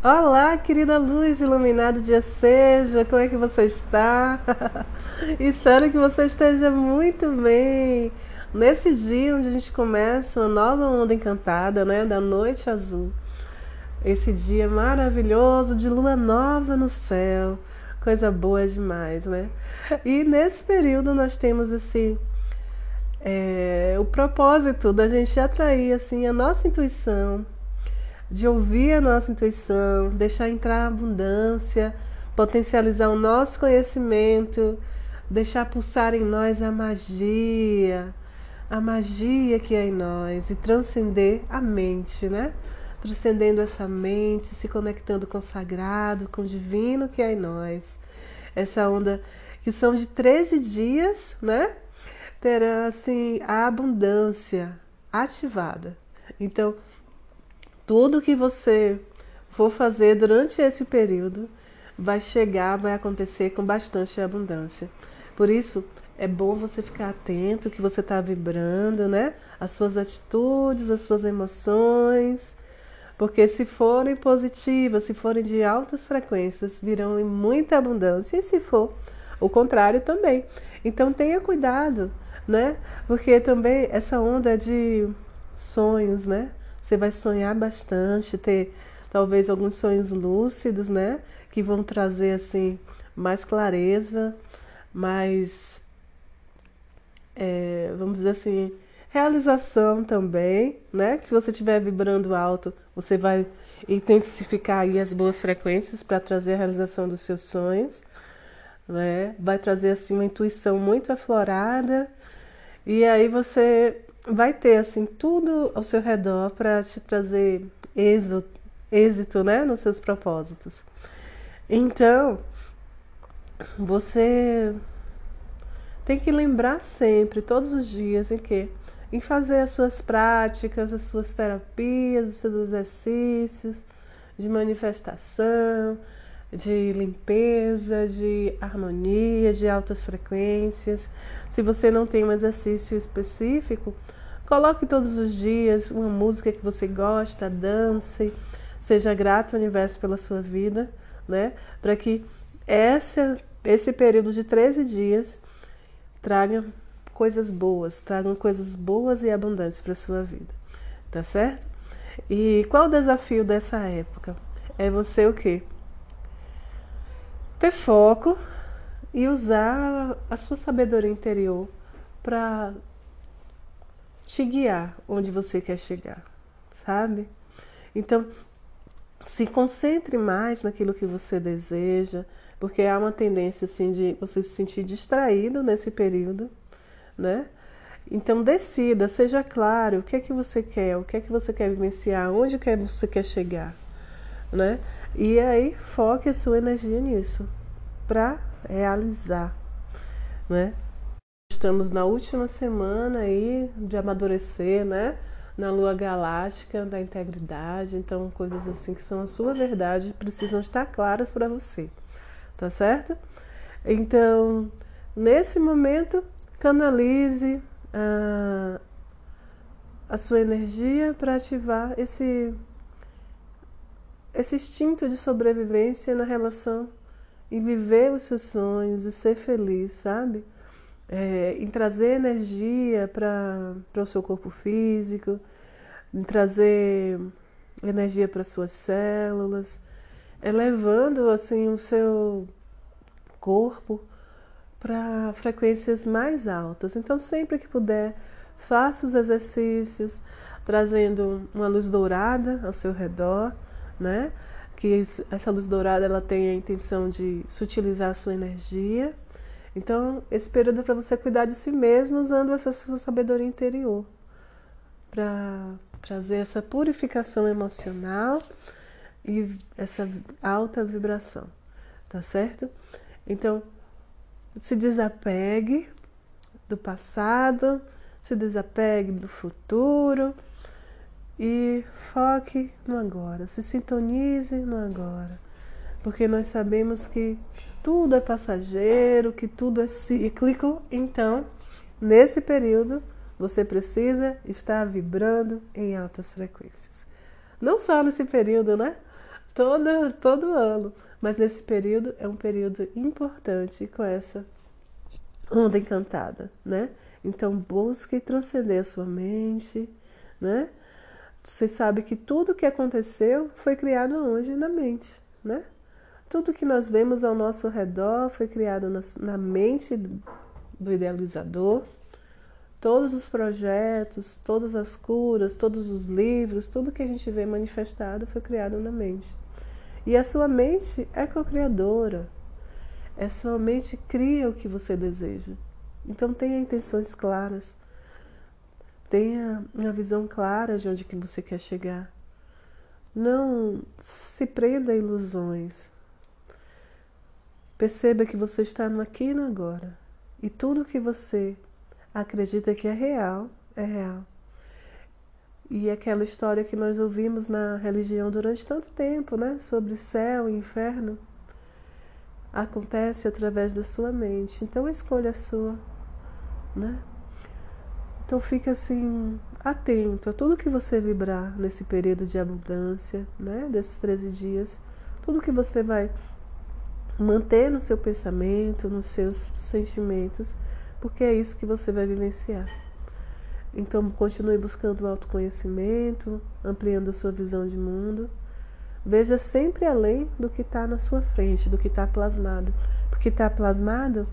Olá, querida luz iluminado dia seja, como é que você está? Espero que você esteja muito bem. Nesse dia onde a gente começa uma nova onda encantada, né, da noite azul. Esse dia maravilhoso de lua nova no céu, coisa boa demais, né? E nesse período nós temos esse é, o propósito da gente atrair assim a nossa intuição de ouvir a nossa intuição, deixar entrar a abundância, potencializar o nosso conhecimento, deixar pulsar em nós a magia, a magia que é em nós e transcender a mente, né? Transcendendo essa mente, se conectando com o sagrado, com o divino que é em nós. Essa onda que são de 13 dias, né? Terá assim a abundância ativada. Então, tudo que você for fazer durante esse período vai chegar, vai acontecer com bastante abundância. Por isso, é bom você ficar atento que você está vibrando, né? As suas atitudes, as suas emoções. Porque se forem positivas, se forem de altas frequências, virão em muita abundância. E se for o contrário também. Então tenha cuidado, né? Porque também essa onda de sonhos, né? Você vai sonhar bastante, ter talvez alguns sonhos lúcidos, né? Que vão trazer assim mais clareza, mais, é, vamos dizer assim, realização também, né? Se você estiver vibrando alto, você vai intensificar aí as boas frequências para trazer a realização dos seus sonhos, né? Vai trazer assim uma intuição muito aflorada e aí você vai ter assim tudo ao seu redor para te trazer êxito, êxito, né, nos seus propósitos. Então, você tem que lembrar sempre, todos os dias, em que em fazer as suas práticas, as suas terapias, os seus exercícios de manifestação, de limpeza, de harmonia, de altas frequências. Se você não tem um exercício específico, Coloque todos os dias uma música que você gosta, dance, seja grato ao universo pela sua vida, né? Para que esse, esse período de 13 dias traga coisas boas, tragam coisas boas e abundantes para a sua vida, tá certo? E qual o desafio dessa época? É você o quê? Ter foco e usar a sua sabedoria interior para te guiar onde você quer chegar, sabe? Então, se concentre mais naquilo que você deseja, porque há uma tendência assim de você se sentir distraído nesse período, né? Então decida, seja claro o que é que você quer, o que é que você quer vivenciar, onde é que você quer chegar, né? E aí foque a sua energia nisso para realizar, né? Estamos na última semana aí de amadurecer, né? Na lua galáctica da integridade, então coisas assim que são a sua verdade precisam estar claras para você, tá certo? Então, nesse momento, canalize a, a sua energia para ativar esse esse instinto de sobrevivência na relação e viver os seus sonhos e ser feliz, sabe? É, em trazer energia para o seu corpo físico, em trazer energia para suas células, elevando assim o seu corpo para frequências mais altas. Então, sempre que puder, faça os exercícios, trazendo uma luz dourada ao seu redor, né? Que essa luz dourada ela tem a intenção de sutilizar a sua energia então, esse período é para você cuidar de si mesmo usando essa sua sabedoria interior para trazer essa purificação emocional e essa alta vibração, tá certo? Então, se desapegue do passado, se desapegue do futuro e foque no agora, se sintonize no agora porque nós sabemos que tudo é passageiro, que tudo é cíclico, então, nesse período, você precisa estar vibrando em altas frequências. Não só nesse período, né? todo, todo ano. Mas nesse período é um período importante com essa onda encantada, né? Então busque transcender a sua mente, né? Você sabe que tudo que aconteceu foi criado hoje na mente, né? Tudo que nós vemos ao nosso redor foi criado na, mente do idealizador. Todos os projetos, todas as curas, todos os livros, tudo que a gente vê manifestado foi criado na mente. E a sua mente é co-criadora. A sua mente cria o que você deseja. Então tenha intenções claras. Tenha uma visão clara de onde que você quer chegar. Não se prenda a ilusões. Perceba que você está no aqui e no agora. E tudo que você acredita que é real, é real. E aquela história que nós ouvimos na religião durante tanto tempo, né? Sobre céu e inferno, acontece através da sua mente. Então a escolha é sua, né? Então fique assim, atento a tudo que você vibrar nesse período de abundância, né? Desses 13 dias. Tudo que você vai manter no seu pensamento, nos seus sentimentos, porque é isso que você vai vivenciar. Então, continue buscando o autoconhecimento, ampliando a sua visão de mundo. Veja sempre além do que está na sua frente, do que está plasmado. Porque está plasmado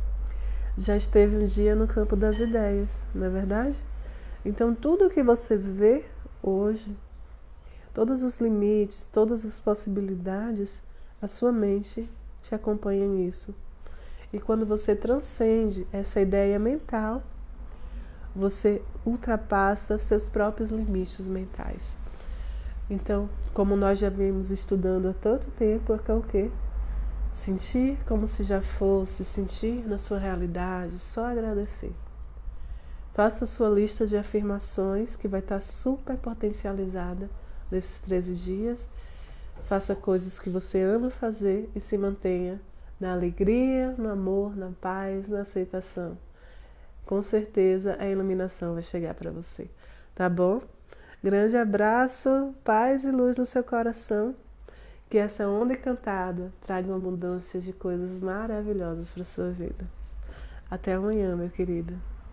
já esteve um dia no campo das ideias, não é verdade? Então, tudo que você vê hoje, todos os limites, todas as possibilidades, a sua mente te acompanha nisso. E quando você transcende essa ideia mental, você ultrapassa seus próprios limites mentais. Então, como nós já vimos estudando há tanto tempo, é, o quê? Sentir como se já fosse, sentir na sua realidade, só agradecer. Faça a sua lista de afirmações que vai estar super potencializada nesses 13 dias Faça coisas que você ama fazer e se mantenha na alegria, no amor, na paz, na aceitação. Com certeza a iluminação vai chegar para você. Tá bom? Grande abraço, paz e luz no seu coração. Que essa onda encantada traga uma abundância de coisas maravilhosas para sua vida. Até amanhã, meu querido.